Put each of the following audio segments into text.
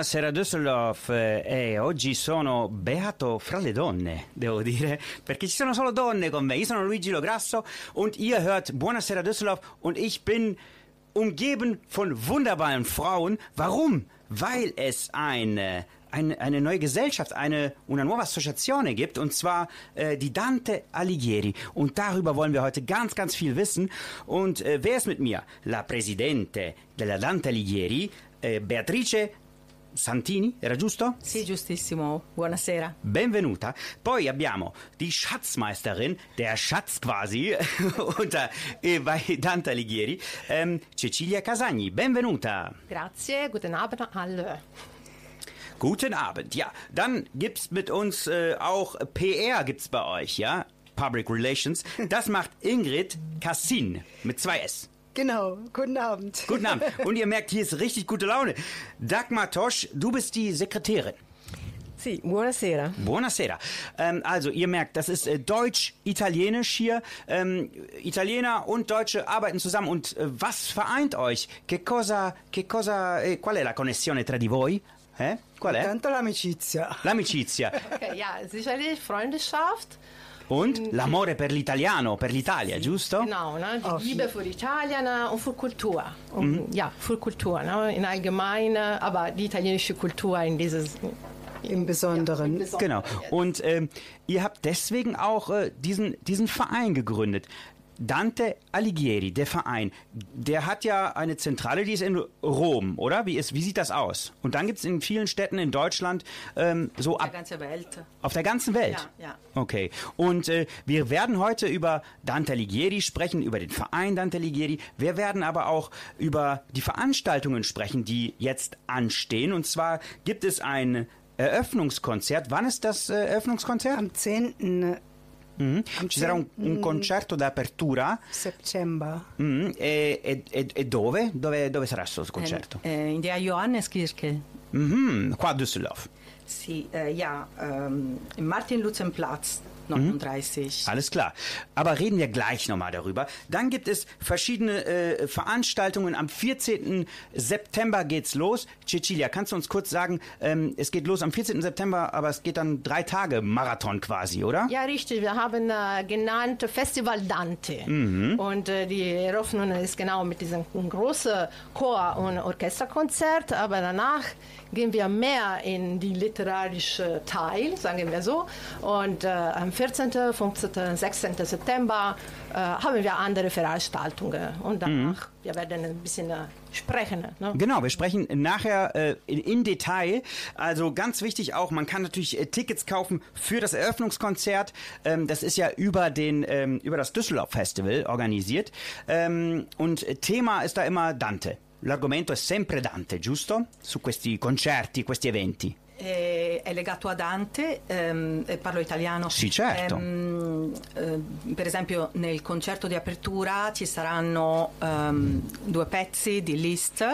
Buonasera Düsseldorf e oggi sono beato fra le donne, devo dire, perché ci sono solo donne con me. Io sono Luigi Lograsso und ihr hört Buonasera Düsseldorf und ich bin umgeben von wunderbaren Frauen. Warum? Weil es eine, eine, eine neue Gesellschaft, eine una nuova associazione gibt, und zwar äh, die Dante Alighieri. Und darüber wollen wir heute ganz, ganz viel wissen. Und äh, wer ist mit mir? La Presidente della Dante Alighieri, äh, Beatrice Santini, era giusto? Sì, giustissimo. Buonasera. Benvenuta. Poi abbiamo die Schatzmeisterin, der Schatz quasi, unter, eh, bei Dante Alighieri, ähm, Cecilia Casagni. Benvenuta. Grazie, guten Abend alle. Guten Abend. Ja, dann gibt's mit uns äh, auch PR gibt's bei euch, ja? Public Relations. Das macht Ingrid Cassin mit zwei S. Genau, guten Abend. Guten Abend. Und ihr merkt, hier ist richtig gute Laune. Dagmar Tosch, du bist die Sekretärin. Sì, buonasera. Buonasera. Ähm, also, ihr merkt, das ist äh, Deutsch-Italienisch hier. Ähm, Italiener und Deutsche arbeiten zusammen. Und äh, was vereint euch? Che cosa, che cosa, eh, qual è la connessione tra di voi? Eh? Qual è? Tanto l'amicizia. L'amicizia. Okay, ja, sicherlich Freundschaft. Und l'amore per l'italiano, per l'Italia, giusto? Genau, ne? die Auf Liebe für Italien und für Kultur. Und, Ja, für Kultur ne? in allgemein, aber die italienische Kultur in dieses... Im Besonderen. Genau. Und ähm, ihr habt deswegen auch äh, diesen, diesen Verein gegründet. Dante Alighieri, der Verein, der hat ja eine Zentrale, die ist in Rom, oder? Wie, ist, wie sieht das aus? Und dann gibt es in vielen Städten in Deutschland ähm, so ab, ganze Welt. auf der ganzen Welt. Ja, ja. Okay. Und äh, wir werden heute über Dante Alighieri sprechen, über den Verein Dante Alighieri. Wir werden aber auch über die Veranstaltungen sprechen, die jetzt anstehen. Und zwar gibt es ein Eröffnungskonzert. Wann ist das äh, Eröffnungskonzert? Am 10. Mhm. Ci sarà un, un concerto d'apertura. September. Mhm. E, e- e- e dove? dove? Dove sarà questo concerto? Äh, in der Johanneskirche. Mhm. Qua a Düsseldorf. Sì, äh, ja, ähm, im Martin-Lutzen-Platz 39. Alles klar. Aber reden wir gleich nochmal darüber. Dann gibt es verschiedene äh, Veranstaltungen. Am 14. September geht's los. Cecilia, kannst du uns kurz sagen, ähm, es geht los am 14. September, aber es geht dann drei Tage Marathon quasi, oder? Ja, richtig. Wir haben äh, genannt Festival Dante. Und äh, die Eröffnung ist genau mit diesem großen Chor- und Orchesterkonzert. Aber danach gehen wir mehr in die literarische Teil, sagen wir so. Und äh, am 14., 15., 16. September äh, haben wir andere Veranstaltungen. Und danach, wir werden ein bisschen äh, sprechen. Ne? Genau, wir sprechen nachher äh, in, in Detail. Also ganz wichtig auch, man kann natürlich äh, Tickets kaufen für das Eröffnungskonzert. Ähm, das ist ja über den ähm, über das Düsseldorf Festival organisiert. Ähm, und Thema ist da immer Dante. L'argomento è sempre Dante, giusto? Su questi concerti, questi eventi. È, è legato a Dante, ehm, e parlo italiano. Sì, certo. Ehm, eh, per esempio nel concerto di apertura ci saranno ehm, due pezzi di Liszt,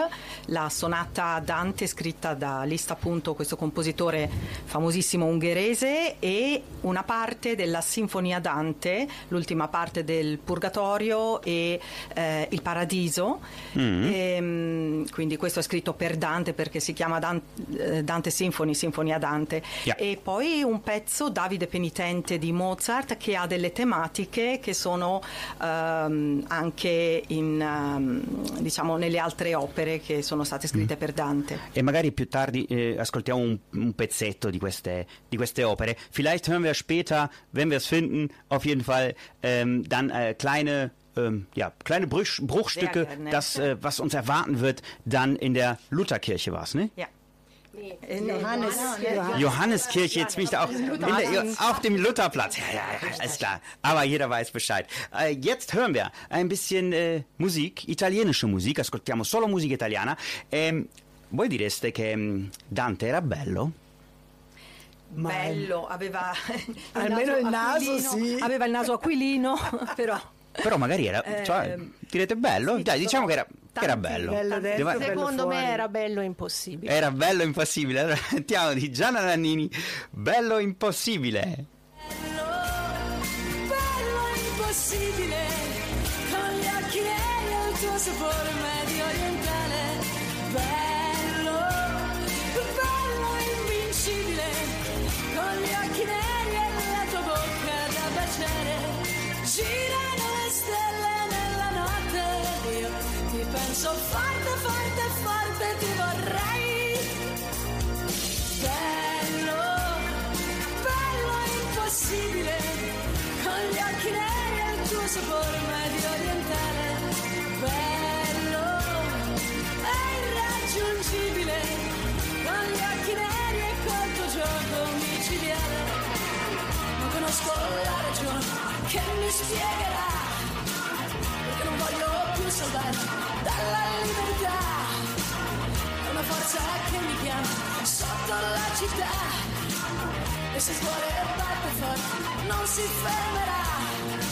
la sonata Dante scritta da Liszt appunto, questo compositore famosissimo ungherese e una parte della Sinfonia Dante, l'ultima parte del Purgatorio e eh, il Paradiso. Ehm, quindi questo è scritto per Dante perché si chiama Dan- eh, Dante Symphony, Sinfonia Dante. Yeah. E poi un pezzo Davide Penitente di Mozart che ha delle tematiche che sono ehm, anche in, ehm, diciamo, nelle altre opere che sono state scritte per Dante. E magari più tardi eh, ascoltiamo un, un pezzetto di queste, di queste opere. Vielleicht hören wir später, wenn wir es finden, auf jeden Fall ähm, dann äh, kleine, ähm, ja, kleine Bruch, Bruchstücke, das, äh, was uns erwarten wird, dann in der Lutherkirche war es, ne? Ja. Johannes. Johannes. Johanneskirche, jetzt bin ich da auch in der, auf dem Lutherplatz. Ja, ja, ja, alles klar. Aber jeder weiß Bescheid. Äh, jetzt hören wir ein bisschen äh, Musik, italienische Musik, ascoltiamo solo musica italiana. Ehm, voi direste che mm, Dante era bello? Bello, aveva Almeno il naso, aquilino, sì. aveva il naso aquilino, però Però magari era, cioè, direte bello? sì, Dai, ci diciamo che era, che era bello. Bello dentro, bello Secondo me fuori. era bello impossibile. Era bello impossibile. Allora sentiamo di Gianna Nannini, bello impossibile. Mi spiegherà perché non voglio più salvare dalla libertà. È una forza che mi chiama sotto la città e se scuole batte forte non si fermerà.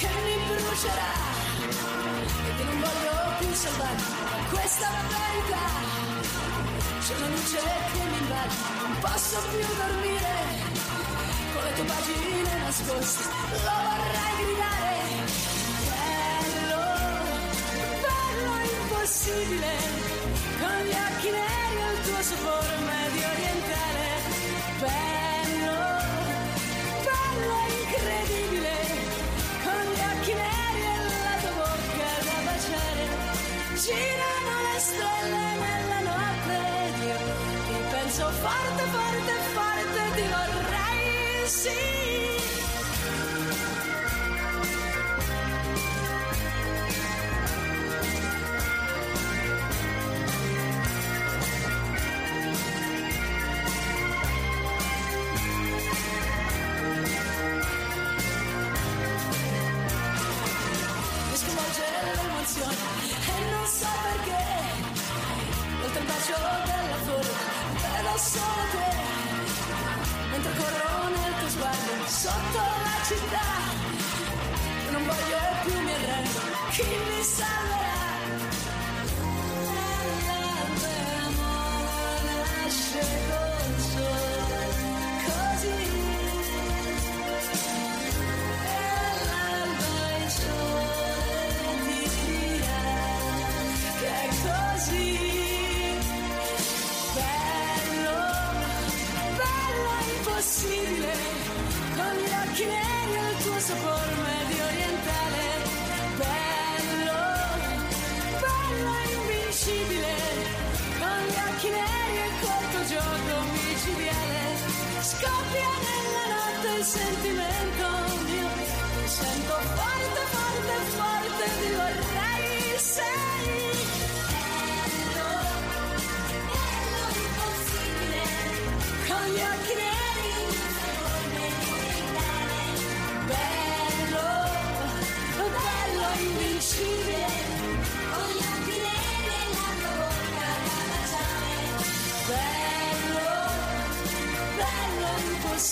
Che mi brucerà e che non voglio più salvare questa verità. C'è una luce che mi invade, non posso più dormire. Con le tue pagine nascoste lo vorrei gridare. Bello, bello impossibile, con gli occhi neri il tuo sapore medio orientale. Bello, bello incredibile, Girano le stelle nella notte io ti penso forte, forte, forte, ti vorrei sì. Bacio della flore vedo solo te mentre corro nel tuo sguardo sotto la città non voglio più mi arrendo chi mi salverà L'amore nasce col sole così impossibile, con gli occhi neri e il tuo sapore medio orientale, bello, bello invincibile, con gli occhi neri e col tuo gioco micidiale, scoppia nella notte il sentimento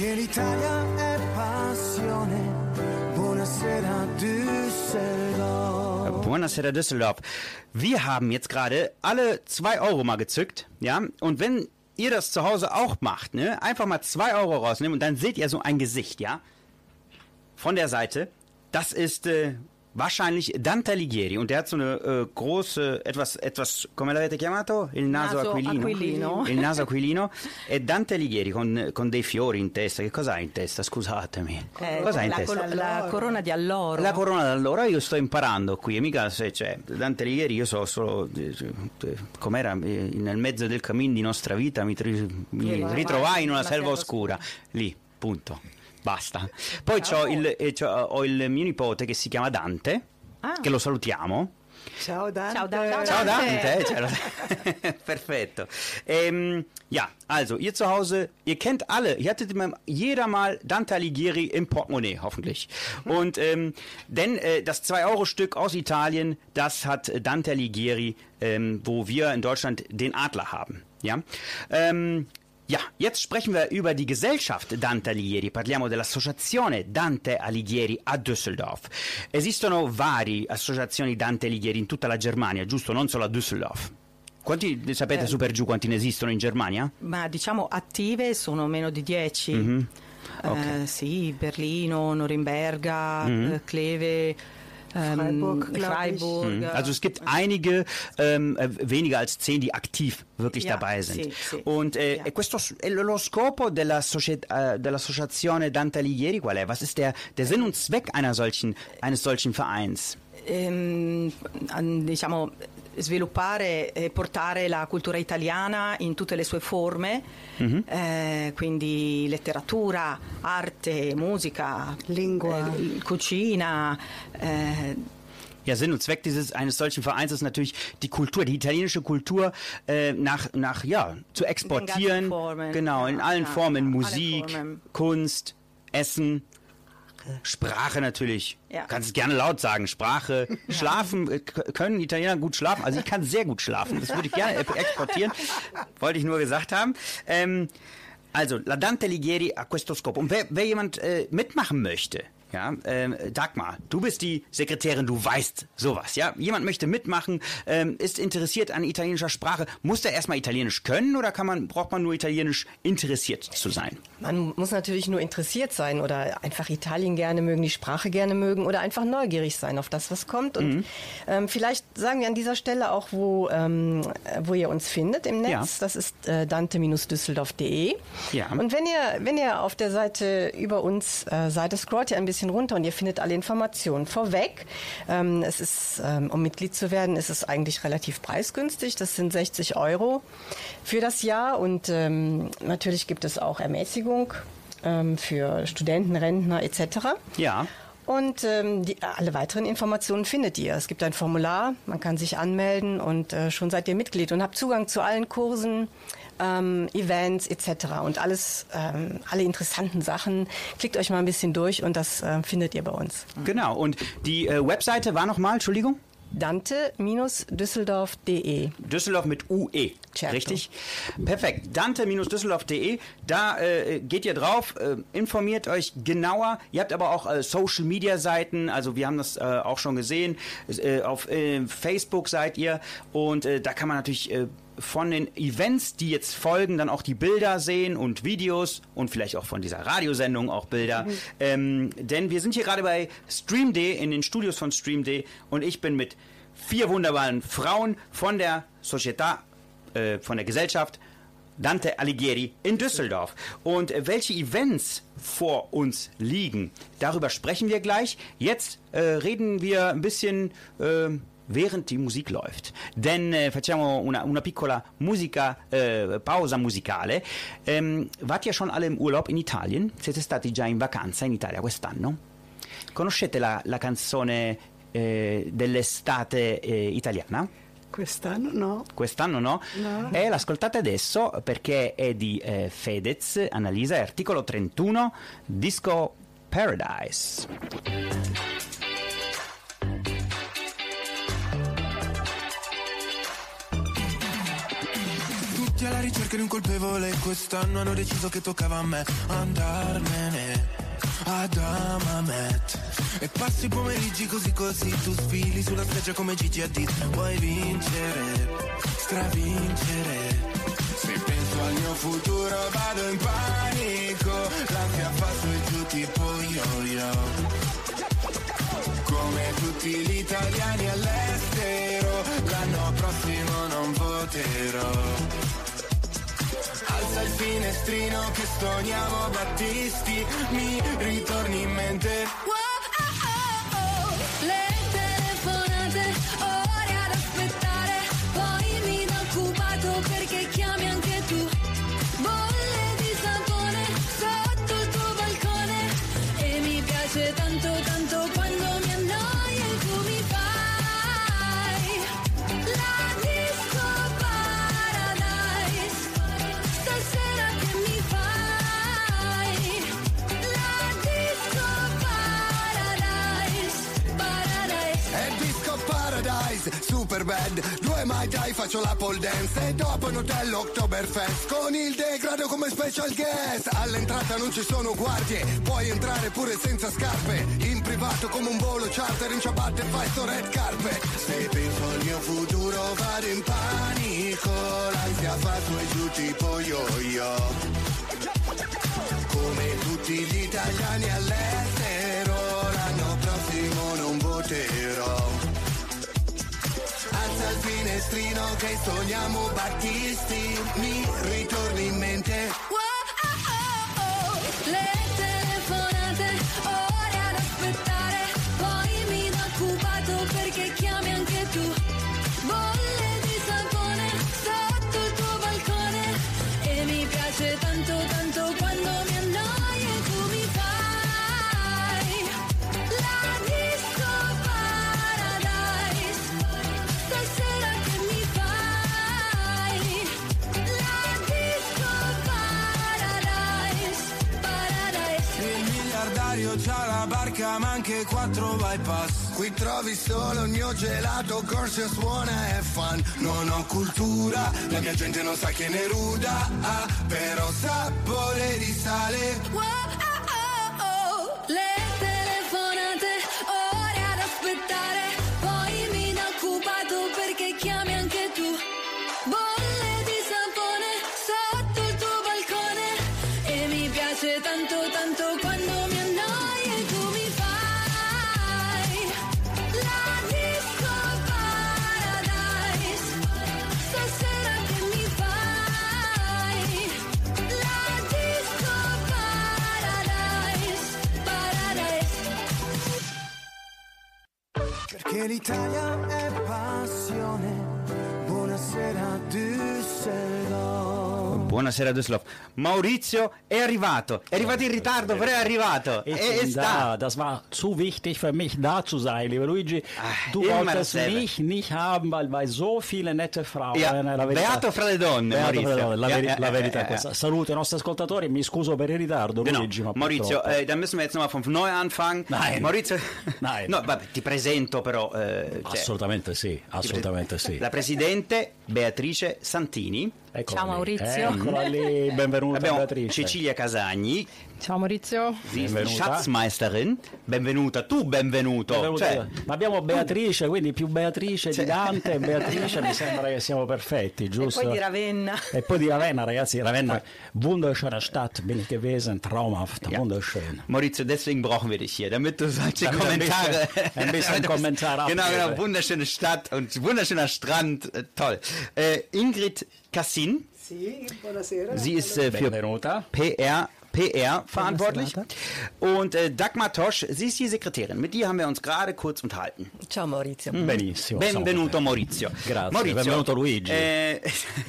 Perché l'Italia è passione. Buonasera Düsseldorf. Buonasera Düsseldorf. Wir haben jetzt gerade alle zwei Euro mal gezückt, ja. Und wenn ihr das zu Hause auch macht, ne, einfach mal zwei Euro rausnehmen und dann seht ihr so ein Gesicht, ja, von der Seite. Das ist äh, wahrscheinlich Dante Alighieri und der hat so eine äh, große, etwas, etwas, come l'avete chiamato? Il naso, Naso aquilino. aquilino. Il naso aquilino. E Dante Alighieri con, con dei fiori in testa. Che cosa ha in testa? Scusatemi. Eh, cosa ha in testa? col- la corona di alloro. La corona d'allora io sto imparando qui, e mica se c'è Dante Alighieri, io so solo eh, com'era eh, nel mezzo del cammin di nostra vita mi, tri- mi ritrovai in una selva oscura. Lì, punto. Basta. Poi c'ho il, eh, c'ho- ho il mio nipote che si chiama Dante, Ah. che lo salutiamo. Ciao Dante. Ciao Dante. Ciao Dante. eh, ciao. Perfetto. Ähm, ja, also ihr zu Hause, ihr kennt alle, ihr hattet immer, jeder mal Dante Alighieri im Portemonnaie, hoffentlich. Und ähm, denn äh, das 2-Euro-Stück aus Italien, das hat Dante Alighieri, ähm, wo wir in Deutschland den Adler haben. Ja. Ähm, Ja, jetzt sprechen wir über die Gesellschaft Dante Alighieri. Parliamo dell'associazione Dante Alighieri a Düsseldorf. Esistono varie associazioni Dante Alighieri in tutta la Germania, giusto? Non solo a Düsseldorf. Quanti, sapete su per giù quanti ne esistono in Germania? Ma diciamo attive sono meno di 10. Mhm. Eh, sì, Berlino, Norimberga, Mhm. eh, Freiburg, ich. Freiburg. Also es gibt einige, ähm, äh, weniger als zehn, die aktiv wirklich Ja, dabei sind. sì, sì. Und äh, Ja. e questo, e lo scopo della äh, dell'associazione Dante Alighieri qual è? Was ist der, der Sinn und Zweck einer solchen, eines solchen Vereins? Ehm, diciamo, sviluppare e portare la cultura italiana in tutte le sue forme, Mhm. eh, quindi letteratura, arte, musica, Lingua. eh, cucina. eh, Ja, Sinn und Zweck dieses eines solchen Vereins ist natürlich die Kultur, die italienische Kultur äh, nach, nach ja zu exportieren. Formen. Genau, in allen ja, Formen, ja, alle Musik, Formen. Kunst, Essen. Sprache natürlich. Ja. Kannst es gerne laut sagen. Sprache. Schlafen. äh, Können Italiener gut schlafen? Also ich kann sehr gut schlafen. Das würde ich gerne exportieren. Wollte ich nur gesagt haben. Ähm, also, La Dante Alighieri a questo scopo. Und wer, wer jemand äh, mitmachen möchte, ja, ähm, Dagmar, du bist die Sekretärin, du weißt sowas, ja. Jemand möchte mitmachen, ähm, ist interessiert an italienischer Sprache. Muss der erstmal Italienisch können oder kann man, braucht man nur Italienisch interessiert zu sein? Man muss natürlich nur interessiert sein oder einfach Italien gerne mögen, die Sprache gerne mögen oder einfach neugierig sein auf das, was kommt. Und Mhm. ähm, vielleicht sagen wir an dieser Stelle auch, wo, ähm, äh, wo ihr uns findet im Netz. Ja. Das ist äh, dante-düsseldorf.de. Ja. Und wenn ihr, wenn ihr auf der Seite über uns äh, seid, scrollt ihr ein bisschen runter und ihr findet alle Informationen. Vorweg, ähm, es ist, ähm, um Mitglied zu werden, ist es eigentlich relativ preisgünstig. Das sind 60 Euro für das Jahr und ähm, natürlich gibt es auch Ermäßigung ähm, für Studenten, Rentner etc. Ja. Und ähm, die, alle weiteren Informationen findet ihr. Es gibt ein Formular, man kann sich anmelden und äh, schon seid ihr Mitglied und habt Zugang zu allen Kursen, ähm, Events etc. Und alles, ähm, alle interessanten Sachen. Klickt euch mal ein bisschen durch und das äh, findet ihr bei uns. Genau. Und die äh, Webseite war nochmal, Entschuldigung? Dante-düsseldorf.de Düsseldorf mit UE. Certo. Richtig? Perfekt. Dante-düsseldorf.de. Da äh, geht ihr drauf, äh, informiert euch genauer. Ihr habt aber auch äh, Social Media Seiten, also wir haben das äh, auch schon gesehen. Äh, auf äh, Facebook seid ihr und da kann man natürlich von den Events, die jetzt folgen, dann auch die Bilder sehen und Videos und vielleicht auch von dieser Radiosendung auch Bilder. Ähm, denn wir sind hier gerade bei StreamD, in den Studios von StreamD und ich bin mit vier wunderbaren Frauen von der Società, äh, von der Gesellschaft Dante Alighieri in Düsseldorf. Und welche Events vor uns liegen, darüber sprechen wir gleich. Jetzt äh, reden wir ein bisschen, äh, während die Musik läuft. Denn äh, facciamo una, una piccola musica, äh, pausa musicale. Ähm, wart ihr schon alle im Urlaub in Italien? Siete stati già in vacanza in Italia quest'anno? Conoscete la, la canzone eh, dell'estate eh, italiana? Quest'anno no. Quest'anno no? No. E l'ascoltate adesso perché è di eh, Fedez, Annalisa, articolo 31, Disco Paradise. Tutti alla ricerca di un colpevole Quest'anno hanno deciso che toccava a me. Andarmene ad Amamet. E passi i pomeriggi così così Tu sfili sulla spiaggia come Gigi Hadid. Vuoi vincere, stravincere. Se penso al mio futuro vado in panico. L'ansia fa su e giù tipo yo-yo. Come tutti gli italiani all'estero, l'anno prossimo non voterò finestrino che stoniamo Battisti, mi ritorni in mente. Wow, oh, oh, oh. Le telefonate, oh. Bad Due mai dai faccio la pole dance. E dopo in hotel Oktoberfest Con il degrado come special guest. All'entrata non ci sono guardie. Puoi entrare pure senza scarpe. In privato come un volo charter. In ciabatte fai sto red carpet. Se penso al mio futuro vado in panico. L'ansia fa su e giù tipo yo-yo. Come tutti gli italiani all'estero, l'anno prossimo non voterò dal finestrino che sogniamo Battisti, mi ritorni in mente. Wow, ah, oh, oh, oh, barca ma anche quattro bypass. Qui trovi solo il mio gelato, corso suona e fan. Non ho cultura, la mia gente non sa che ne ruda ah, Però sapore di sale. Wow, L'Italia è passione Buonasera Düsseldorf Buonasera Düsseldorf. Maurizio è arrivato. È arrivato in ritardo, però è arrivato. Ich è bin sta. da. Das war zu wichtig für mich, da zu sein, lieber Luigi. Ah, du wolltest mich nicht haben, weil bei so viele nette Frauen. Ja, eh, la verità- beato fra le donne, Beato Maurizio. fra le donne, la, Ja, veri- ja, la ja, verità questa. Saluto i nostri ascoltatori, mi scuso per il ritardo, Genau. Luigi. Ma Maurizio, äh, dann müssen wir jetzt nochmal von neu anfangen. Nein. Maurizio, Nein. No, vabbè, ti presento però. eh, cioè, Assolutamente sì, assolutamente sì. La presidente Beatrice Santini. Eccola Ciao, lì. Maurizio. Eccola lì, benvenuta Abbiamo Beatrice. Cecilia Casagni. Ciao Maurizio. Sie ist die Benvenuta. Schatzmeisterin. Benvenuta, tu benvenuto. Benvenuta. Cioè, Ma abbiamo Beatrice, quindi più Beatrice Cioè- di Dante e Beatrice mi sembra che siamo perfetti, E giusto? poi di Ravenna. E poi di Ravenna, ragazzi, Ravenna, wunderschöne Stadt, bin ich gewesen, traumhaft, Ja. wunderschön. Maurizio, deswegen brauchen wir dich hier, damit du solche Damit ein Kommentare. bisschen- ein bisschen Kommentar Genau, genau. Wunderschöne Stadt und wunderschöner Strand. Äh, toll. Äh, Ingrid Cassin, Sì, buonasera. sie ist äh, für Benvenuta. PR. PR verantwortlich. Und äh, Dagmar Tosch, sie ist die Sekretärin. Mit ihr haben wir uns gerade kurz unterhalten. Ciao Maurizio. Benissimo. Benvenuto Maurizio. Grazie. Maurizio, Benvenuto Luigi. Äh,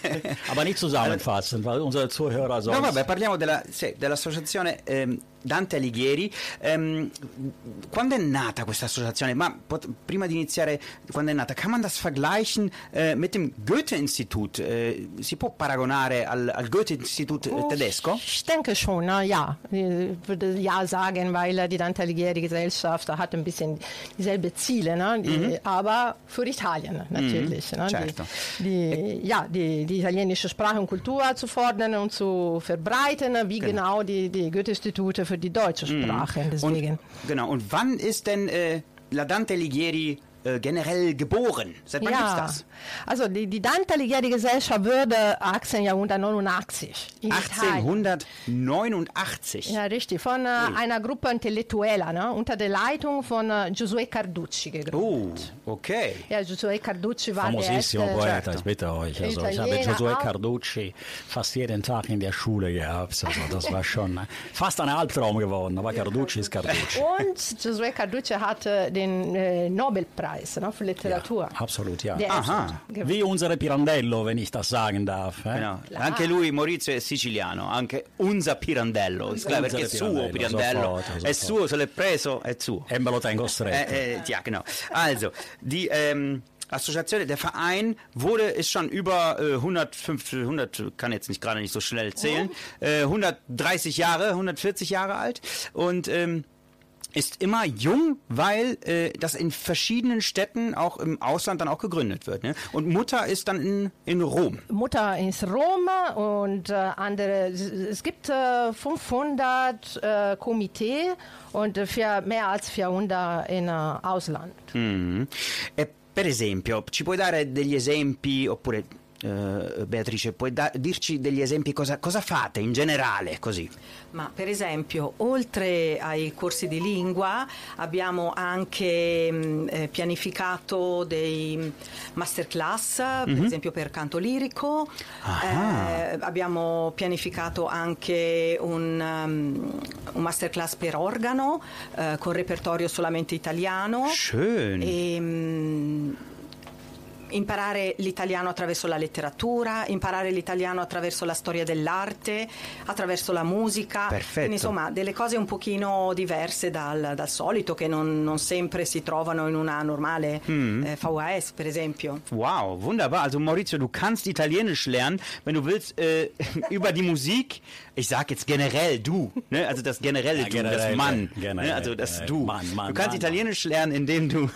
contenti. Aber nicht zusammenfassen, weil unsere Zuhörer sonst... No, vabbè, parliamo della- sì, dell'associazione ehm, Dante Alighieri. Ehm, quando è nata questa associazione? Ma pot- prima di iniziare, quando è nata, kann man das vergleichen äh, mit dem Goethe-Institut? Äh, si può paragonare al, al Goethe-Institut Oh, tedesco? Ich denke schon, na, ja. Ich würde ja sagen, weil äh, die Dante Alighieri Gesellschaft hat ein bisschen dieselbe Ziele, ne? Die, aber für Italien natürlich. Ne? certo. Die, die, ja, die, die italienische Sprache und Kultur zu fordern und zu verbreiten, wie genau, die, die Goethe-Institute für die deutsche Sprache. Deswegen. Und, genau. Und wann ist denn äh, La Dante Alighieri äh, generell geboren? Seit wann gibt's das? also die, die Dante Alighieri Gesellschaft wurde 1889 in Italien. 1889. Ja, richtig. Von äh, einer Gruppe Intellektueller, ne? unter der Leitung von äh, Giosuè Carducci gegründet. Oh, okay. Ja, Giosuè Carducci war der Famosissimo erste, Poeta, ich bitte euch. Also, ich habe auch. Carducci fast jeden Tag in der Schule gehabt. Also, das war schon äh, fast ein Albtraum geworden. Aber Carducci ist Carducci. Und Giosuè Carducci hatte den äh, Nobelpreis ne, für Literatur. Absolut, ja. Der Aha. Wie unsere Pirandello, wenn ich das sagen darf. Eh? Genau. Anche lui, Maurizio, è siciliano, anche unser Pirandello. Ist klar, Unser perché è suo Pirandello, Pirandello. sofort, È sofort. suo, se l'è preso, è suo. E me lo tengo stretto. Äh, äh, ja, genau. Also, die ähm, Assoziation, der Verein wurde, ist schon über äh, 105, 100, kann jetzt nicht gerade nicht so schnell zählen, äh, 130 Jahre, 140 Jahre alt und ähm, ist immer jung, weil äh, das in verschiedenen Städten, auch im Ausland, dann auch gegründet wird. Ne? Und Mutter ist dann in, in Rom. Mutter ist Rom und äh, andere, es gibt äh, 500 äh, Komitee und für mehr als 400 in äh, Ausland. Mm. E per esempio, ci puoi dare degli esempi, oppure eh, Beatrice, puoi da- dirci degli esempi cosa, cosa fate in generale, così? Ma per esempio, oltre ai corsi di lingua, abbiamo anche mh, eh, pianificato dei masterclass, per esempio per canto lirico. Eh, abbiamo pianificato anche un, um, un masterclass per organo eh, con repertorio solamente italiano. Schön. E, mh, imparare l'italiano attraverso la letteratura, imparare l'italiano attraverso la storia dell'arte, attraverso la musica. Perfetto. Quindi insomma delle cose un pochino diverse dal, dal solito che non, non sempre si trovano in una normale Mm. eh, VHS per esempio. Wow, wunderbar. Also Maurizio, du kannst Italienisch lernen, wenn du willst, äh, über die Musik. Ich sag jetzt generell du, ne? also das generelle Ja, Du, das Mann, generell, ne? also das generell. Du. Mann, Mann, du kannst Mann, Italienisch lernen, indem du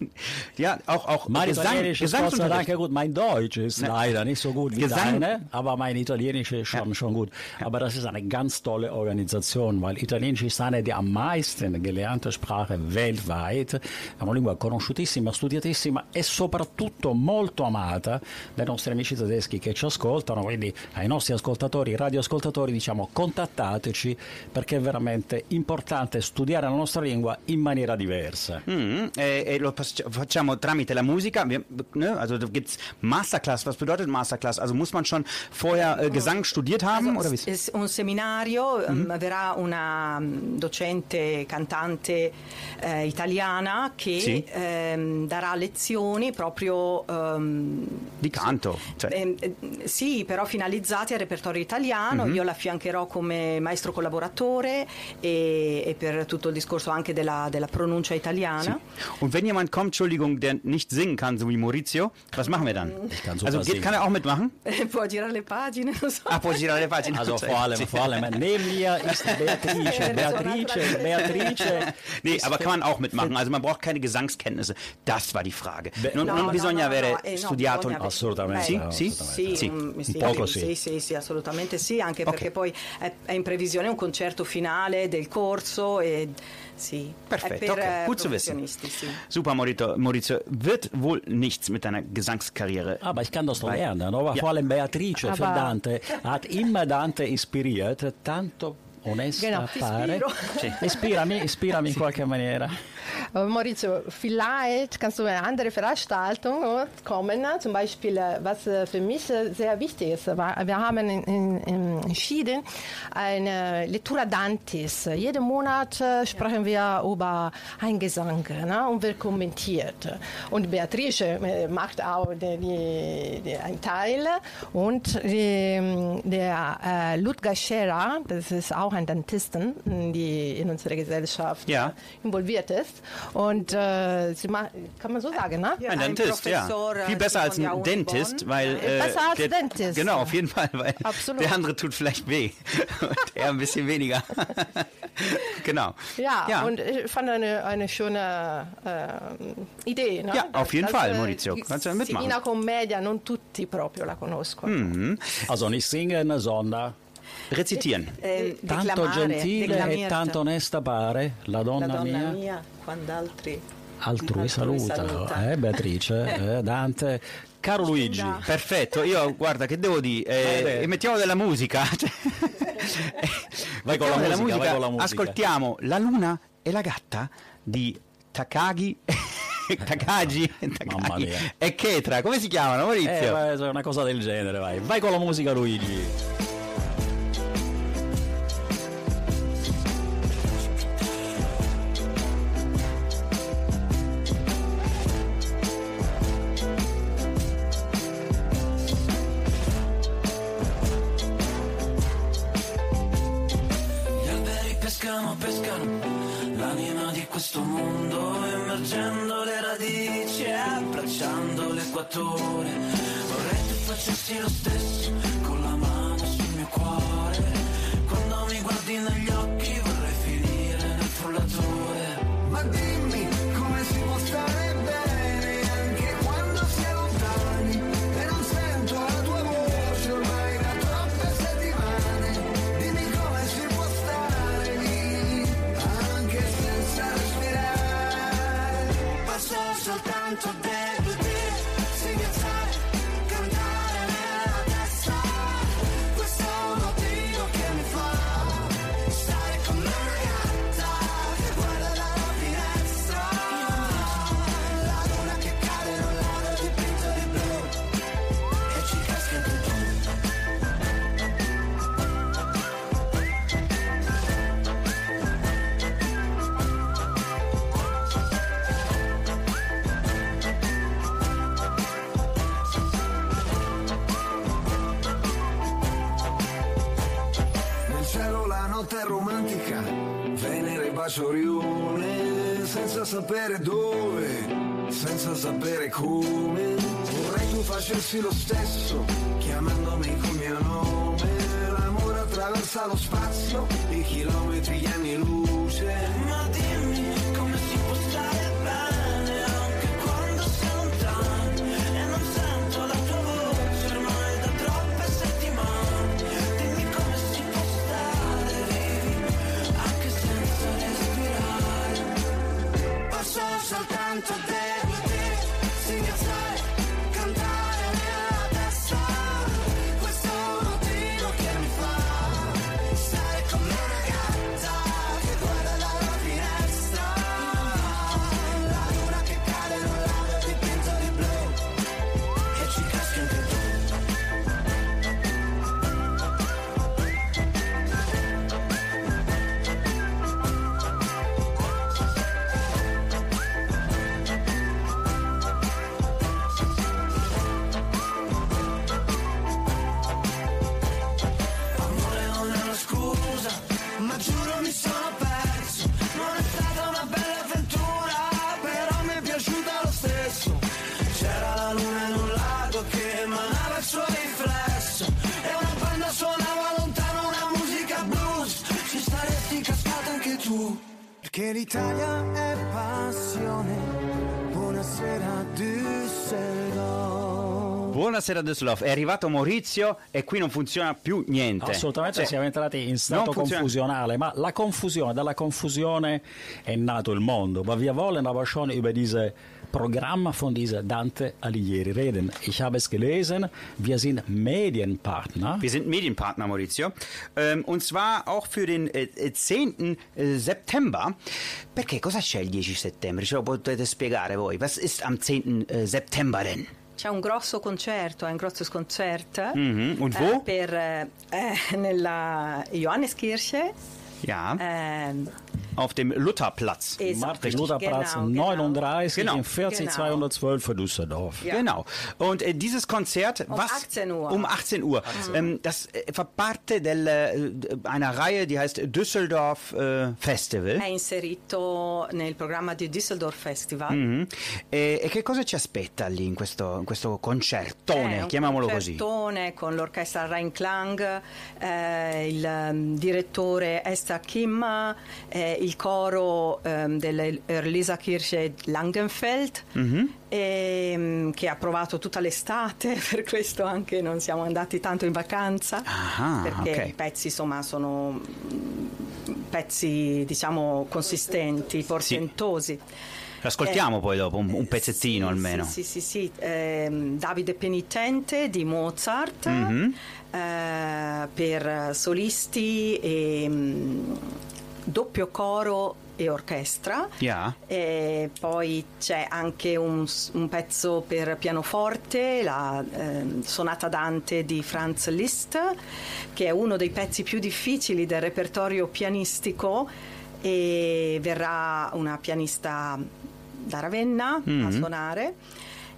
ja auch auch Gesang, Ist Gott sei Dank ja gut. Mein Deutsch ist Ne. leider nicht so gut wie Gesang- deine, aber mein Italienisch ist schon, schon gut. Aber das ist eine ganz tolle Organisation, weil Italienisch ist eine der am meisten gelernte Sprache weltweit. È una lingua conosciutissima, studiatissima e soprattutto molto amata dai nostri amici tedeschi che ci ascoltano. Quindi ai nostri ascoltatori, radioascoltatori, diciamo contattateci perché è veramente importante studiare la nostra lingua in maniera diversa. Mhm, äh, äh, lo facciamo tramite la musica, wir, ne? also da gibt's Masterclass. Was bedeutet Masterclass? Also muss man schon vorher äh, Gesang studiert haben oder wie? Es- un seminario, ehm, verrà una mm, docente cantante eh, italiana che Sì. ehm, darà lezioni proprio ehm, Di canto. Cioè. ehm, eh, sì, però finalizzate al repertorio italiano. Io l'affiancherò come maestro collaboratore e, e per tutto il discorso anche della, della pronuncia italiana. Und wenn jemand kommt, Entschuldigung, der nicht singen kann, so wie Maurizio, was machen wir dann? Ich kann super also geht, singen. kann er auch mitmachen? Può girare le pagine. Ah, può girare le pagine. Also vor allem, vor allem neben mir ist Beatrice. Beatrice, Beatrice. Nee, aber kann man auch mitmachen. Also man braucht keine Gesangskenntnisse. Das war die Frage. Non, No, non no, bisogna no, no, avere no, eh, no, studiato. avere- Assolutamente. Sì? no, Sì? Sì, Sì. mm, poco sì, sì. sì, sì, assolutamente sì, anche perché Ok. poi è, è in previsione un concerto finale del corso e sì, Perfetto, è per okay. eh, gut zu wissen. Super, Maurizio. Maurizio, wird wohl nichts mit deiner Gesangskarriere. Aber ich kann das doch Weil- lernen. Aber Ja. vor allem Beatrice für Aber- Dante hat immer Dante inspiriert, tanto onesta Genau. pare. Ispirami, ispirami in qualche maniera. Äh, Maurizio, vielleicht kannst du eine andere Veranstaltung kommen. ne? Zum Beispiel, äh, was äh, für mich äh, sehr wichtig ist, wir haben entschieden, eine Lettura Dantis. Jeden Monat sprechen wir über einen Gesang ne? und wird kommentiert. Und Beatrice macht auch die, die, einen Teil. Und die, der Ludger Scherer, das ist auch ein Dentisten, die in unserer Gesellschaft Ja. involviert ist. Und äh, sie ma- kann man so sagen, ne? Ja, ein ein Dentist, ja. Professor, äh, Viel besser als ein Dentist, weil. Äh, besser als der, Dentist. Genau, auf jeden Fall, weil Absolut. der andere tut vielleicht weh. Und er ein bisschen weniger. genau. Ja, und ich fand eine, eine schöne äh, Idee. Ne? Ja, auf jeden Das, Fall, äh, Maurizio. Kannst du ja mitmachen. In una commedia non tutti proprio la conoscono. Also nicht singen, sondern Rezitieren. Eh, tanto declamare, gentile e declamierte. tanto onesta pare la donna, la donna mia. mia, quando altri Altrui Altrui salutano, saluta. eh, Beatrice, eh, Dante. Caro Luigi, Perfetto, io guarda che devo dire, eh, Vabbè. mettiamo della musica. Cioè, Vai con della musica, vai con la musica. Ascoltiamo La luna e la gatta di Takagi. Takagi, Mamma Takagi mia. e Ketra, come si chiamano eh, Maurizio? vai, una cosa del genere, vai. Vai con la musica Luigi. È romantica, Venere bacia Orione, senza sapere dove, senza sapere come. Vorrei tu facessi lo stesso, chiamandomi col mio nome. L'amore attraversa lo spazio, i chilometri, gli anni luce. Ma dimmi come today. Tu. Perché l'Italia è passione. Buonasera Düsseldorf. Buonasera Düsseldorf, è arrivato Maurizio e qui non funziona più niente. Assolutamente Cioè, siamo entrati in stato confusionale, ma la confusione, dalla confusione è nato il mondo. Aber wir wollen aber schon über diese Programme von dieser Dante Alighieri reden. Ich habe es gelesen, wir sind Medienpartner. Wir sind Medienpartner, Maurizio. Ähm, und zwar auch für den äh, äh, 10. äh, September. Perché cosa c'è il 10 settembre? Ce lo potete spiegare voi? Was ist am 10. äh, September denn? C'è un grosso concerto, ein großes Konzert Mhm, und eh, wo? per, eh, eh, nella Johanneskirche. Ja, ehm, auf dem Lutherplatz. esatto, Martin-Luther-Platz genau, 39 Genau. in 40 Genau. 212 für Düsseldorf. Ja. Genau. Und äh, dieses Konzert, Um was 18 Uhr. um 18 Uhr, ähm, das äh, fa parte del, äh, einer Reihe, die heißt Düsseldorf äh, Festival. È inserito nel programma di Düsseldorf Festival. Mhm. E, e che cosa ci aspetta lì in questo, in questo concertone, un chiamiamolo così? concertone con l'orchestra Rheinklang, eh, il ehm, direttore Esther Kim, eh, il coro ehm, dell'Erlisa Kirche Langenfeld, Mhm. ehm, che ha provato tutta l'estate, per questo anche non siamo andati tanto in vacanza, Ah, perché ok. i pezzi insomma sono mm, pezzi diciamo consistenti, portentosi. Ascoltiamo poi dopo un, un Eh, pezzettino sì, almeno. Sì, sì, sì, sì. Ehm, Davide Penitente di Mozart Mhm. eh, per solisti e mm, doppio coro e orchestra. Ja. E poi c'è anche un, un pezzo per pianoforte, la ehm, Sonata Dante di Franz Liszt, che è uno dei pezzi più difficili del repertorio pianistico e verrà una pianista da Ravenna a suonare.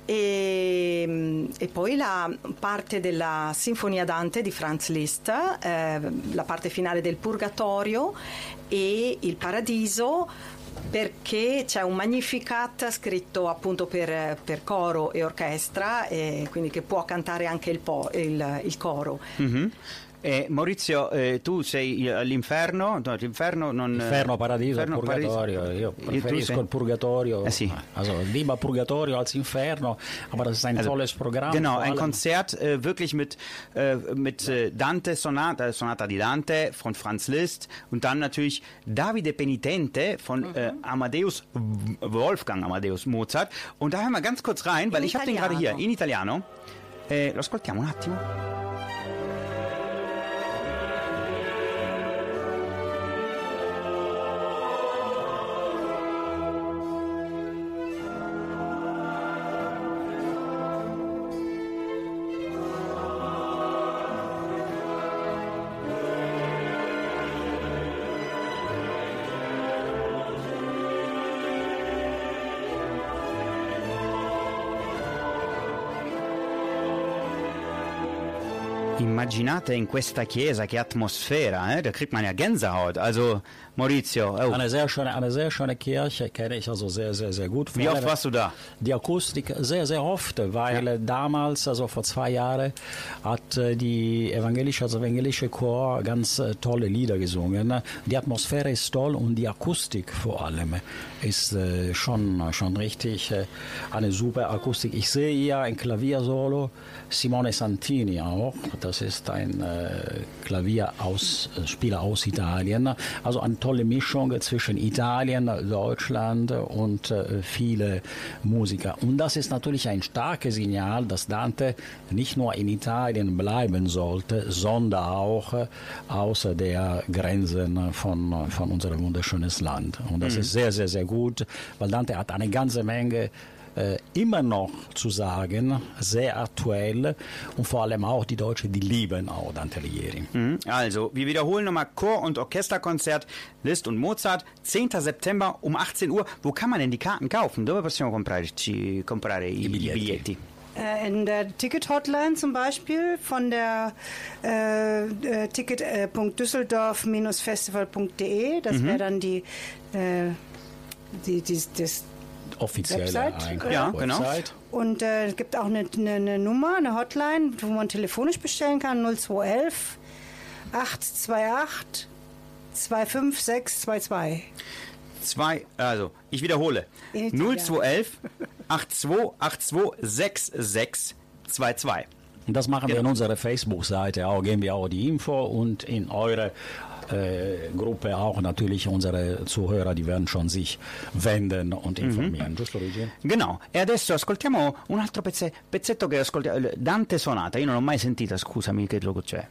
E, e poi la parte della Sinfonia Dante di Franz Liszt, eh, la parte finale del Purgatorio e il Paradiso perché c'è un Magnificat scritto appunto per, per coro e orchestra e quindi che può cantare anche il, po- il- il coro. Mhm. E Maurizio, eh, tu sei all'inferno, no, l'inferno non... Inferno, paradiso, Inferno, purgatorio. paradiso. Io preferisco sei- il purgatorio. Eh sì. Also lieber Purgatorio als Inferno. Aber das ist ein tolles Programm. Genau, ein Konzert äh, wirklich mit, äh, mit äh, Dante Sonata, Sonata di Dante von Franz Liszt und dann natürlich Davide Penitente von äh, Amadeus Wolfgang Amadeus Mozart. Und da hören wir ganz kurz rein, weil In ich habe den gerade hier in Italiano. Eh, lo ascoltiamo un attimo. Immaginate in questa chiesa che atmosfera, eh? da kriegt man ja Gänsehaut. Also Maurizio, oh, Eine sehr, schöne, eine sehr schöne Kirche, kenne ich also sehr, sehr, sehr gut. Wie oft warst du da? Die Akustik sehr, sehr oft, weil äh, damals, also vor zwei Jahren, hat äh, die evangelische, also evangelische Chor ganz äh, tolle Lieder gesungen. Die Atmosphäre ist toll und die Akustik vor allem ist äh, schon, schon richtig eine super Akustik. Ich sehe hier ein Klaviersolo, Simone Santini auch, das ist ein äh, Klavierspieler aus Italien. Also eine tolle Mischung zwischen Italien, Deutschland und äh, viele Musiker. Und das ist natürlich ein starkes Signal, dass Dante nicht nur in Italien bleiben sollte, sondern auch äh, außer der Grenzen von, von unserem wunderschönen Land. Und das ist sehr, sehr, sehr gut, weil Dante hat eine ganze Menge immer noch zu sagen, sehr aktuell und vor allem auch die Deutschen, die lieben auch Dante Alighieri. Mhm. Also, wir wiederholen nochmal Chor- und Orchesterkonzert Liszt und Mozart, 10. September um 18 Uhr. Wo kann man denn die Karten kaufen? Dove possiamo comprarci, comprare i, i biglietti. biglietti? Äh, In der Ticket-Hotline zum Beispiel von der äh, äh, ticket äh, Punkt Düsseldorf-festival.de. Das wäre dann die, äh, die, die, das Offizielle Website? Einkauf- Ja, genau. Website. Und äh, es gibt auch eine, eine, eine Nummer, eine Hotline, wo man telefonisch bestellen kann, 0211 828 25622. Zwei, also, ich wiederhole. In Italien. 0211 8282 6622. Und das machen wir Genau. in unserer Facebook-Seite auch, geben wir auch die Info und in eure äh, Gruppe auch natürlich unsere Zuhörer, die werden schon sich wenden und informieren. Giusto Luigi? Genau, e adesso ascoltiamo un altro pezze- pezzetto che ascoltiamo, Dante Sonata, io non l'ho mai sentita, scusami che lo c'è,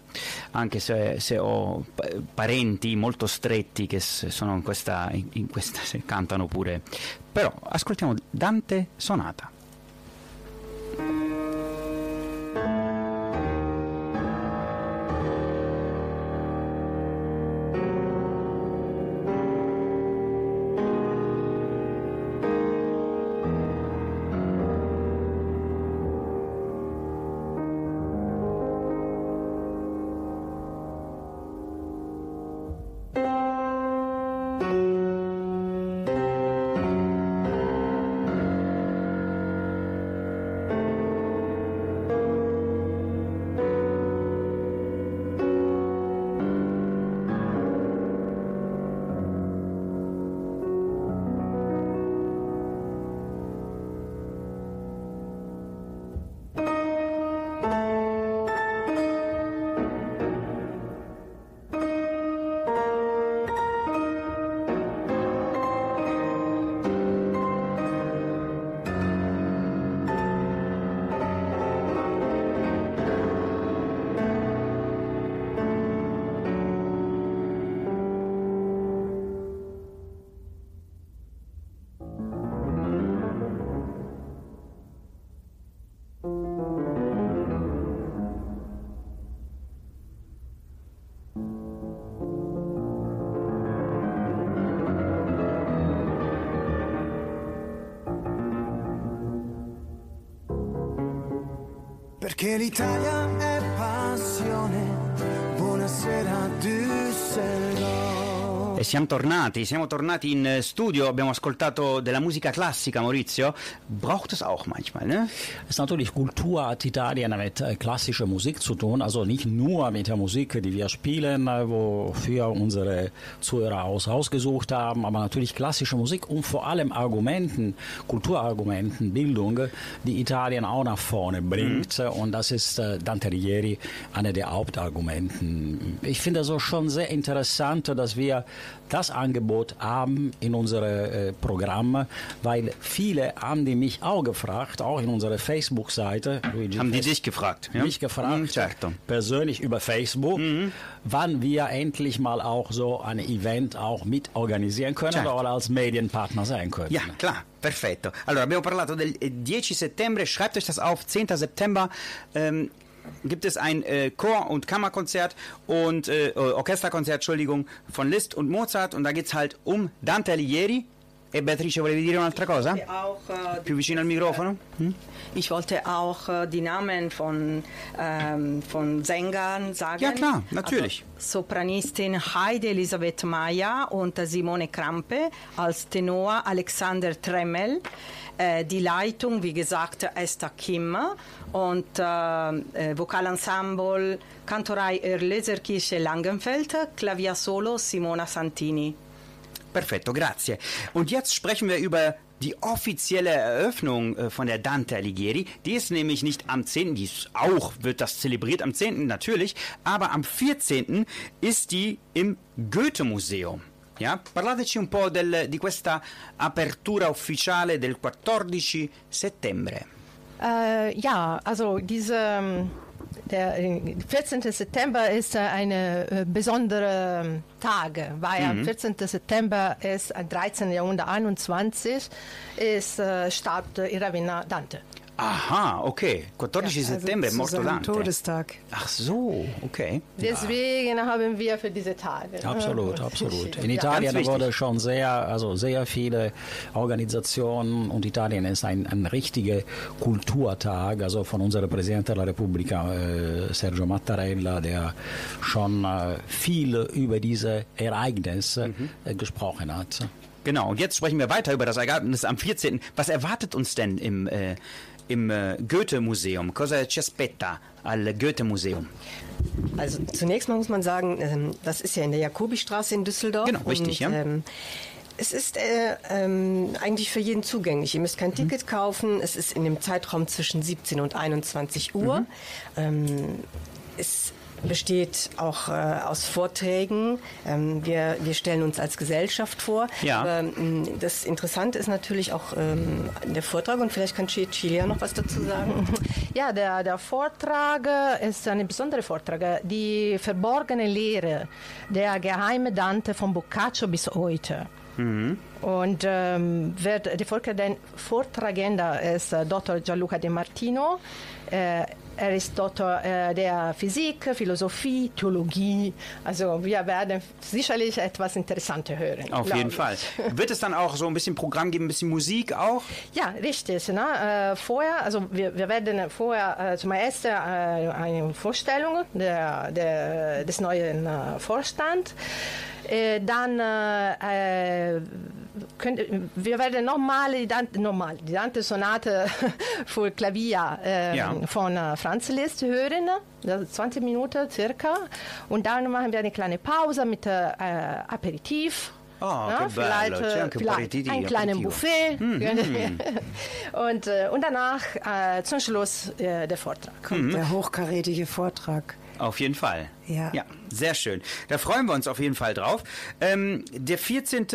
anche se, se ho pa- parenti molto stretti che sono in questa, in, questa cantano pure, però ascoltiamo Dante Sonata. Perché l'Italia è passione. Buonasera Düsseldorf. E siamo tornati, siamo tornati in eh, studio, abbiamo ascoltato della musica classica, Maurizio. Braucht es auch manchmal, ne? Es ist natürlich Kultur hat Italien mit äh, klassischer Musik zu tun, also nicht nur mit der Musik, die wir spielen, äh, wofür unsere Zuhörer aus ausgesucht haben, aber natürlich klassische Musik und vor allem Argumenten, Kulturargumenten, Bildung, die Italien auch nach vorne bringt. Und das ist äh, Dante Alighieri einer der Hauptargumenten. Ich finde so schon sehr interessant, dass wir das Angebot haben in unserem äh, Programm, weil viele haben die mich auch gefragt, auch in unserer Facebook-Seite. Haben die dich gefragt? Ja? mich gefragt, certo. persönlich über Facebook, wann wir endlich mal auch so ein Event auch mit organisieren können Certo. oder als Medienpartner sein können. Ja, klar, perfetto. Allora, abbiamo parlato del eh, 10 settembre, schreibt euch das auf, 10. September ähm, gibt es ein äh, Chor- und Kammerkonzert und äh, Orchesterkonzert, Entschuldigung, von Liszt und Mozart und da geht's halt um Dante Alighieri. E Beatrice, volevi dire un'altra cosa? Äh, Più vicino al microfono? Hm? Ich wollte auch äh, die Namen von, ähm, von Sängern sagen. Ja, klar, natürlich. Also Sopranistin Heide Elisabeth Meyer und Simone Krampe, als Tenor Alexander Tremmel. Äh, die Leitung, wie gesagt, Esther Kim und äh, äh, Vokalensemble Kantorei Erleserkirche Langenfeld, Klaviersolo Simona Santini. Perfetto, grazie. Und jetzt sprechen wir über die offizielle Eröffnung äh, von der Dante Alighieri. Die ist nämlich nicht am 10., die ist auch, wird das zelebriert am 10. natürlich, aber am 14. ist die im Goethe-Museum. Ja? Parlateci un po' del- di questa apertura ufficiale del 14 settembre. Äh, ja, also diese, ähm, der äh, 14. September ist äh, eine äh, besondere ähm, Tag, weil am 14. September ist äh, 13. Jahrhundert 21 ist, äh, starb Rabbiner Dante. Aha, okay. 14 settembre è zu morto seinem Dante. Todestag. Ach so, okay. Deswegen haben wir für diese Tage. Absolut, absolut. In Ja. Italien wichtig. wurde schon sehr, also sehr viele Organisationen und Italien ist ein, ein richtiger Kulturtag, also von unserem Präsidenten der Repubblica, äh, Sergio Mattarella, der schon äh, viel über diese Ereignisse äh, gesprochen hat. Genau, und jetzt sprechen wir weiter über das Ereignis am 14. Was erwartet uns denn im, äh, im äh, Goethe-Museum? Cosa ci aspetta al Goethe-Museum? Also zunächst mal muss man sagen, ähm, das ist ja in der Jakobistraße in Düsseldorf. Genau, richtig, ja. Ähm, es ist äh, ähm, eigentlich für jeden zugänglich. Ihr müsst kein Ticket kaufen. Es ist in dem Zeitraum zwischen 17 und 21 Uhr. Ähm, es besteht auch äh, aus Vorträgen. Ähm, wir, wir stellen uns als Gesellschaft vor. Ja. Aber, ähm, das Interessante ist natürlich auch ähm, der Vortrag und vielleicht kann Cilia noch was dazu sagen. Ja, der, der Vortrag ist ein besonderer Vortrag. Die verborgene Lehre, der geheime Dante von Boccaccio bis heute. Und ähm, wird, die Vortrag- Vortragender ist äh, Dr. Gianluca De Martino. Äh, er ist Doktor äh, der Physik, Philosophie, Theologie. Also wir werden sicherlich etwas Interessantes hören. Auf jeden ich. Fall. Wird es dann auch so ein bisschen Programm geben, ein bisschen Musik auch? Ja, richtig. Ne? Äh, vorher, also wir, wir werden vorher äh, zum ersten äh, eine Vorstellung der, der, des neuen äh, Vorstands. Dann könnt, wir werden nochmal die Dante, nochmal die Dante Sonate für Klavier äh, Ja. von äh, Franz Liszt hören, das ist 20 Minuten circa. Und dann machen wir eine kleine Pause mit äh, Aperitif. Oh, Ja, che bello, vielleicht, äh, vielleicht einen kleinen aperitivo. Buffet. und, äh, und danach äh, zum Schluss äh, der Vortrag. Mhm. Der hochkarätige Vortrag. Auf jeden Fall. Ja. Ja, sehr schön. Da freuen wir uns auf jeden Fall drauf. Ähm, der 14.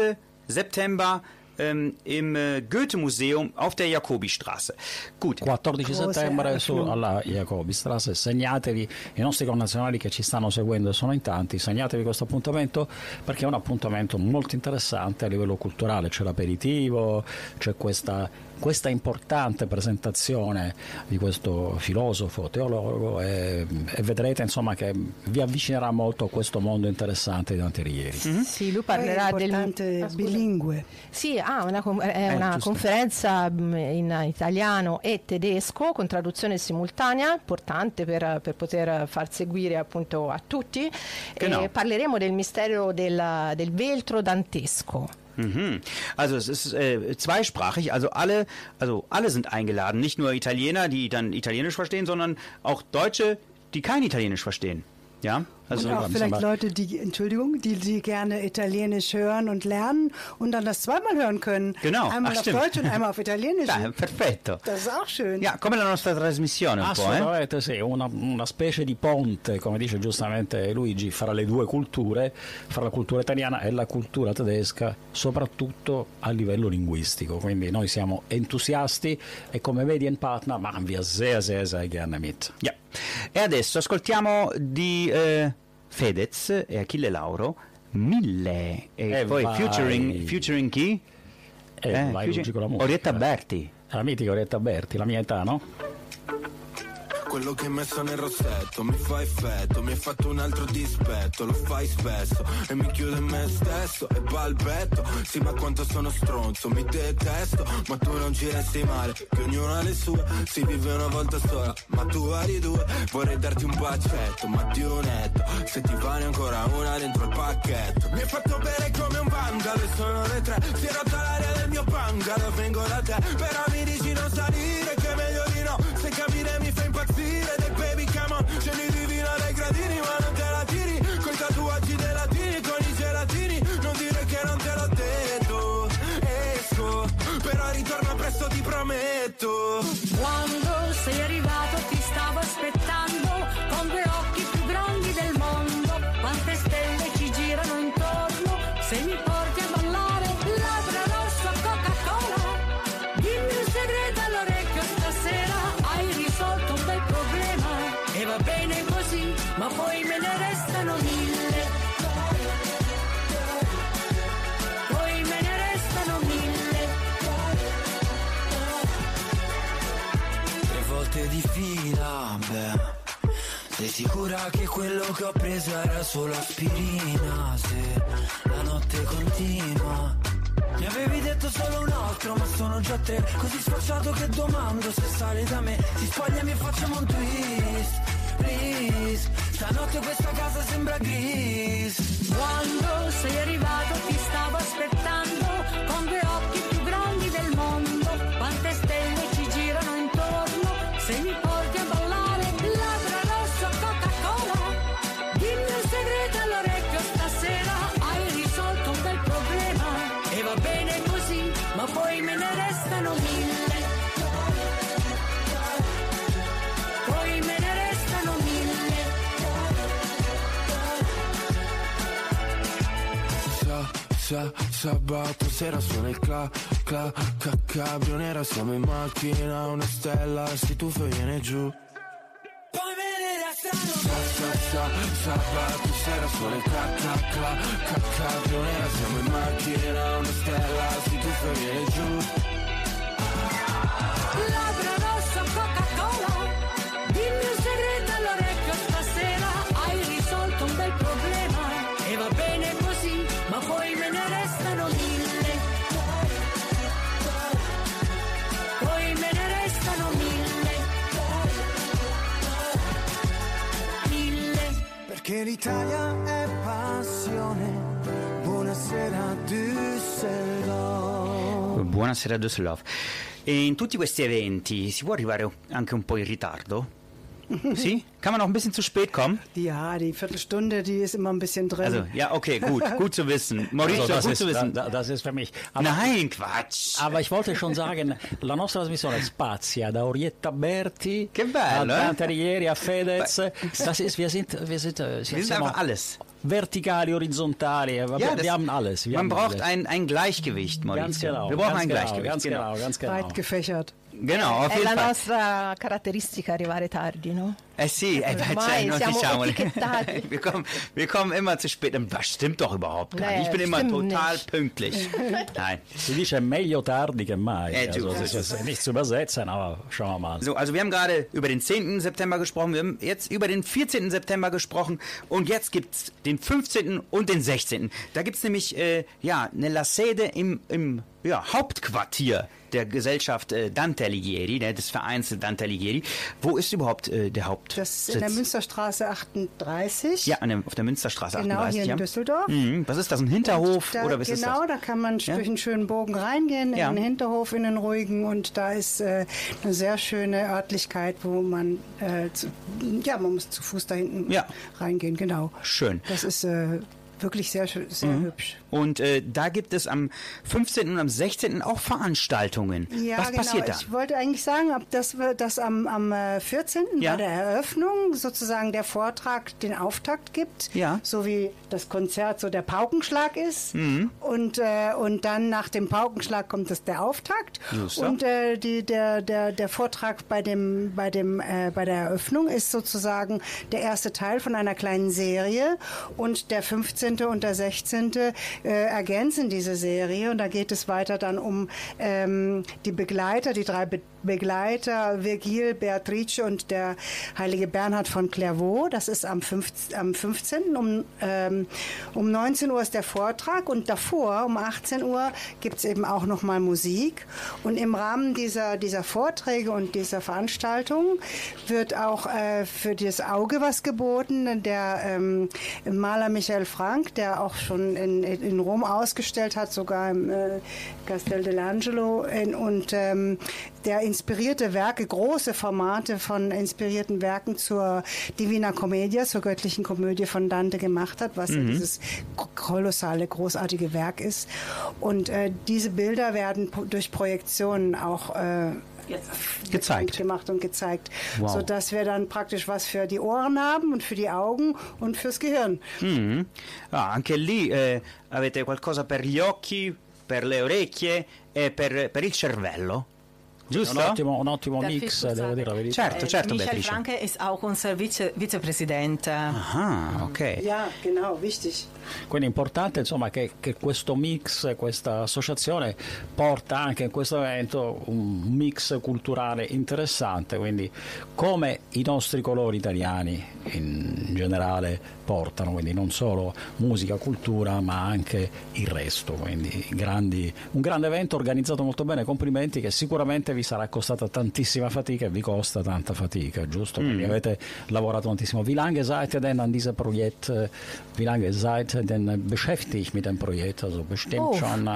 September ähm, im äh, Goethe-Museum auf der Jakobistraße. Gut. 14 Große settembre su, alla Jacobistrasse, segnatevi, i nostri connazionali che ci stanno seguendo sono in tanti, segnatevi questo appuntamento perché è un appuntamento molto interessante a livello culturale, c'è l'aperitivo, c'è questa questa importante presentazione di questo filosofo, teologo e, e vedrete insomma che vi avvicinerà molto a questo mondo interessante di Dante Alighieri. Sì, lui parlerà del... Ah, bilingue. Sì, ha una, è Eh, una giusto. conferenza mh, in italiano e tedesco con traduzione simultanea, importante per, per poter far seguire appunto a tutti. E parleremo del mistero del, del veltro dantesco. Mhm. Also es ist äh, zweisprachig, also alle, also alle sind eingeladen, nicht nur Italiener, die dann Italienisch verstehen, sondern auch Deutsche, die kein Italienisch verstehen. Ja, also Und auch vielleicht Leute, die, Entschuldigung, die, die gerne Italienisch hören und lernen und dann das zweimal hören können. Genau. Einmal Ach, auf stimmt. Deutsch und einmal auf Italienisch. Dai, perfetto. Das ist auch schön. Ja, come la nostra trasmissione un po', eh? Assolutamente sì, una, una specie di ponte, come dice giustamente Luigi, fra le due culture, fra la cultura italiana e la cultura tedesca, soprattutto a livello linguistico. Quindi noi siamo entusiasti e come Medienpartner machen wir sehr, sehr, sehr gerne mit. Ja. E adesso ascoltiamo di eh, Fedez e Achille Lauro Mille e E poi vai. featuring, featuring chi? E Eh, vai featuring-. Orietta Berti. La mitica Orietta Berti, la mia età, no? Quello che hai messo nel rossetto. Mi fa effetto, mi hai fatto un altro dispetto, lo fai spesso e mi chiudo in me stesso. E balbetto. Sì, ma quanto sono stronzo, mi detesto, ma tu non ci resti male, che ognuno ha le sue, si vive una volta sola, ma tu vari due, vorrei darti un bacetto, ma di netto, se ti vale ancora una dentro il pacchetto. Mi hai fatto bere come un vandalo e sono le tre, si è rotta l'aria del mio bungalow, vengo da te, però mi dici non salire, che è meglio di no, se capire mi fa gradini, ma non te la tiri, coi tatuaggi dei latini, con i gelatini, non dire che non te l'ho detto, esco, però ritorno presto ti prometto. Quando sei arrivato ti sicura che quello che ho preso era solo aspirina? Se la notte continua. Mi avevi detto solo un altro, ma sono già tre. Così sfacciato che domando se sale da me. Si spogliami e facciamo un twist. Please, stanotte questa casa sembra gris. Quando sei arrivato ti stavo aspettando con due occhi sabato sera suona il cla, cla, ca, cabrio nera Siamo in macchina, una stella, si tuffa e viene giù. Poi me ne restano Sa, sa, sa, sabato sera suona il cla, cla, cla, ca, cabrio nera Siamo in macchina, una stella, si tuffa e viene giù Labbra rosso Coca-Cola Dimmi un segreto all'orecchio stasera Hai risolto un bel problema E va bene così Ma poi me ne restano mille Poi me ne restano mille Mille Perché l'Italia è passione. Buonasera Düsseldorf. Buonasera Düsseldorf. E in tutti questi eventi si può arrivare anche un po' in ritardo? Sì? Kann man auch ein bisschen zu spät kommen? Ja, die Viertelstunde, die ist immer ein bisschen drin. Also, ja, okay, gut, gut zu wissen. Maurizio, Also das, gut ist, zu wissen. da- das ist für mich. Aber, Nein, Quatsch. aber ich wollte schon sagen, la nostra trasmissione spazia da Orietta Berti Che bello, a eh? Dante Alighieri, a Fedez. Das ist, wir sind, wir sind, äh, Wir sind siamo einfach alles. Vertikali, horizontali, äh, wir, das- wir haben alles. Wir man haben braucht alles. ein, ein Gleichgewicht, Ganz Maurizio. genau. Wir brauchen ganz ein genau, Gleichgewicht. Ganz genau, ganz genau. Weit gefächert. Genau, auf È jeden la Fall. nostra caratteristica arrivare tardi, no? Eh sì, eh, beh, cioè, non siamo diciamole. wir, kommen, wir kommen immer zu spät. Das stimmt doch überhaupt gar nicht. Ich bin immer total nicht. pünktlich. Nein. Si dice meglio tardi che mai. Eh, also, das ist nicht zu übersetzen, aber schauen wir mal. So, also wir haben gerade über den 10. September gesprochen, wir haben jetzt über den 14. September gesprochen und jetzt gibt's den 15. und den 16. Da gibt's nämlich äh, ja, eine La Sede im, im ja, Hauptquartier der Gesellschaft äh, Dante Alighieri, ne, des Vereins Dante Alighieri. Wo ist überhaupt äh, der Hauptsitz? Das ist in der Münsterstraße 38. ja, an der, auf der Münsterstraße Genau 38. hier in ja. Düsseldorf. Mhm. Was ist das, ein Hinterhof Da, oder was genau, ist das? da kann man Ja? durch einen schönen Bogen reingehen, Ja. in den Hinterhof, in den ruhigen. Und da ist äh, eine sehr schöne Örtlichkeit, wo man, äh, zu, ja, man muss zu Fuß da hinten reingehen, genau. Schön. Das ist äh, wirklich sehr, sehr Mhm. hübsch. Und äh, da gibt es am 15. und am 16. auch Veranstaltungen. Ja, was genau. passiert da? Ich wollte eigentlich sagen, ob das, wir- dass am, am äh, 14. Ja. bei der Eröffnung sozusagen der Vortrag den Auftakt gibt, Ja. so wie das Konzert so der Paukenschlag ist. Mhm. Und, äh, und dann nach dem Paukenschlag kommt es der Auftakt. Just so. Und äh, die, der, der, der Vortrag bei, dem, bei, dem, äh, bei der Eröffnung ist sozusagen der erste Teil von einer kleinen Serie. Und der 15. und der 16. Äh, ergänzen diese Serie. Und da geht es weiter dann um ähm, die Begleiter, die drei Be Begleiter, Virgil, Beatrice und der heilige Bernhard von Clairvaux. Das ist am, 15, am 15. Um, ähm, um 19 Uhr ist der Vortrag und davor um 18 Uhr gibt es eben auch nochmal Musik. Und im Rahmen dieser, dieser Vorträge und dieser Veranstaltung wird auch äh, für das Auge was geboten. Der ähm, Maler Michael Frank, der auch schon in, in Rom ausgestellt hat, sogar im äh, Castel dell'Angelo und ähm, der inspirierte Werke, große Formate von inspirierten Werken zur Divina Commedia, zur göttlichen Komödie von Dante gemacht hat, was ja dieses kolossale, großartige Werk ist. Und äh, diese Bilder werden durch Projektionen auch äh, Gezeigt. gemacht und gezeigt, Wow. sodass wir dann praktisch was für die Ohren haben und für die Augen und fürs Gehirn. Mhm. Ah, anche lì eh, avete qualcosa per gli occhi, per le orecchie e per, per il cervello. Giusto? Un ottimo, un ottimo mix, kurz devo dire la verità. Certo, certo, Michael Beatrice. Franke ist auch unser Vize Vizepräsident. Ah, ok. Ja, genau, wichtig. Quindi è importante insomma, che, che questo mix, questa associazione porta anche in questo evento un mix culturale interessante, quindi come i nostri colori italiani in generale portano, quindi non solo musica, cultura, ma anche il resto. Quindi grandi- un grande evento organizzato molto bene, complimenti che sicuramente vi sarà costata tantissima fatica e vi costa tanta fatica, giusto? Quindi avete lavorato tantissimo. Wie lange seid ihr denn an diesem Projekt, äh, wie lange seid ihr denn beschäftigt mit dem Projekt? Also bestimmt Oh. schon,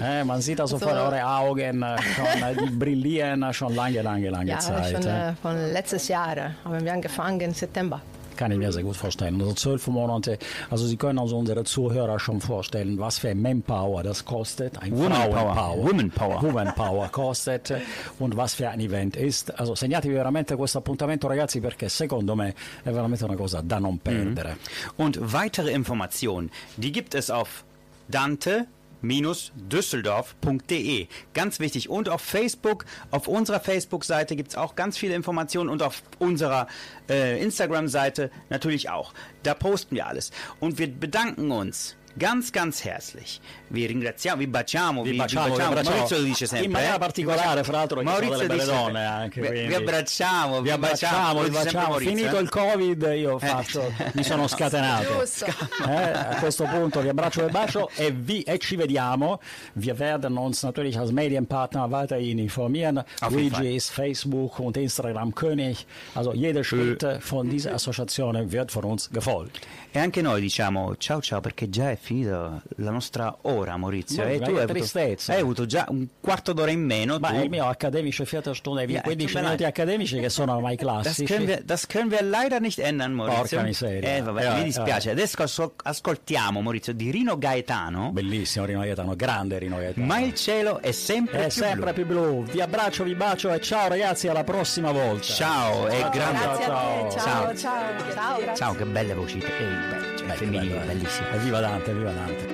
äh, man sieht also Also- von euren Augen äh, schon, äh, die brillieren schon lange, lange, lange Ja, Zeit. schon äh. äh, von letztes Jahr äh, haben wir angefangen im September. Kann ich mir sehr gut vorstellen. Also zwölf Monate, also Sie können also unsere Zuhörer schon vorstellen, was für Manpower das kostet. Ein Woman Frauenpower. Power. Woman Power. Woman Power kostet und was für ein Event ist. Also segnatevi veramente questo appuntamento ragazzi perché secondo me è veramente una cosa da non perdere. Und weitere Informationen, die gibt es auf Dante düsseldorf.de. Ganz wichtig. Und auf Facebook, auf unserer Facebook-Seite gibt es auch ganz viele Informationen und auf unserer äh, Instagram-Seite natürlich auch. Da posten wir alles. Und wir bedanken uns ganz, ganz herzlich. Vi ringraziamo, vi baciamo, Vi baciamo, vi abbracciamo. Maurizio lo dice sempre. In maniera eh? particolare, fra l'altro, Maurizio delle belle donne anche, Vi, vi abbracciamo, Vi abbracciamo, vi baciamo. Maurizio, Finito eh? il Covid io faccio, mi sono scatenato. Eh, a questo punto vi abbraccio e bacio e, vi, e ci vediamo. Wir werden uns natürlich als Medienpartner weiterhin informieren. Jeden Fall. Luigi ist Facebook und Instagram König. Also jeder Schritt von dieser Associazione wird von uns gefolgt. E anche noi diciamo ciao ciao perché già è finita la nostra ora Maurizio. Ma e che tu hai avuto, tristezza. hai avuto già un quarto d'ora in meno. Ma tu. è il mio accademico Viertelstunde, Ja, 15 tut mir minuti leid. accademici che sono ormai Das classici. können, wir, das können wir leider nicht ändern, Maurizio. Porca miseria. Eh, vabbè, Eh, mi eh, dispiace. Adesso ascol- ascoltiamo, Maurizio, di Rino Gaetano. Bellissimo Rino Gaetano, grande Rino Gaetano. Ma il cielo è sempre È più sempre blu. più blu. Vi abbraccio, vi bacio e ciao ragazzi, alla prossima volta. Ciao, e grande. Grazie a ciao. te. Ciao. Ciao, ciao. Ciao. Ciao, che belle voci. Eh, cioè, femminili, bello, eh. bellissime. E viva Dante, salió adelante.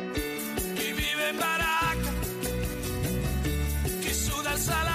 Y vive en baraca, que suda el salario.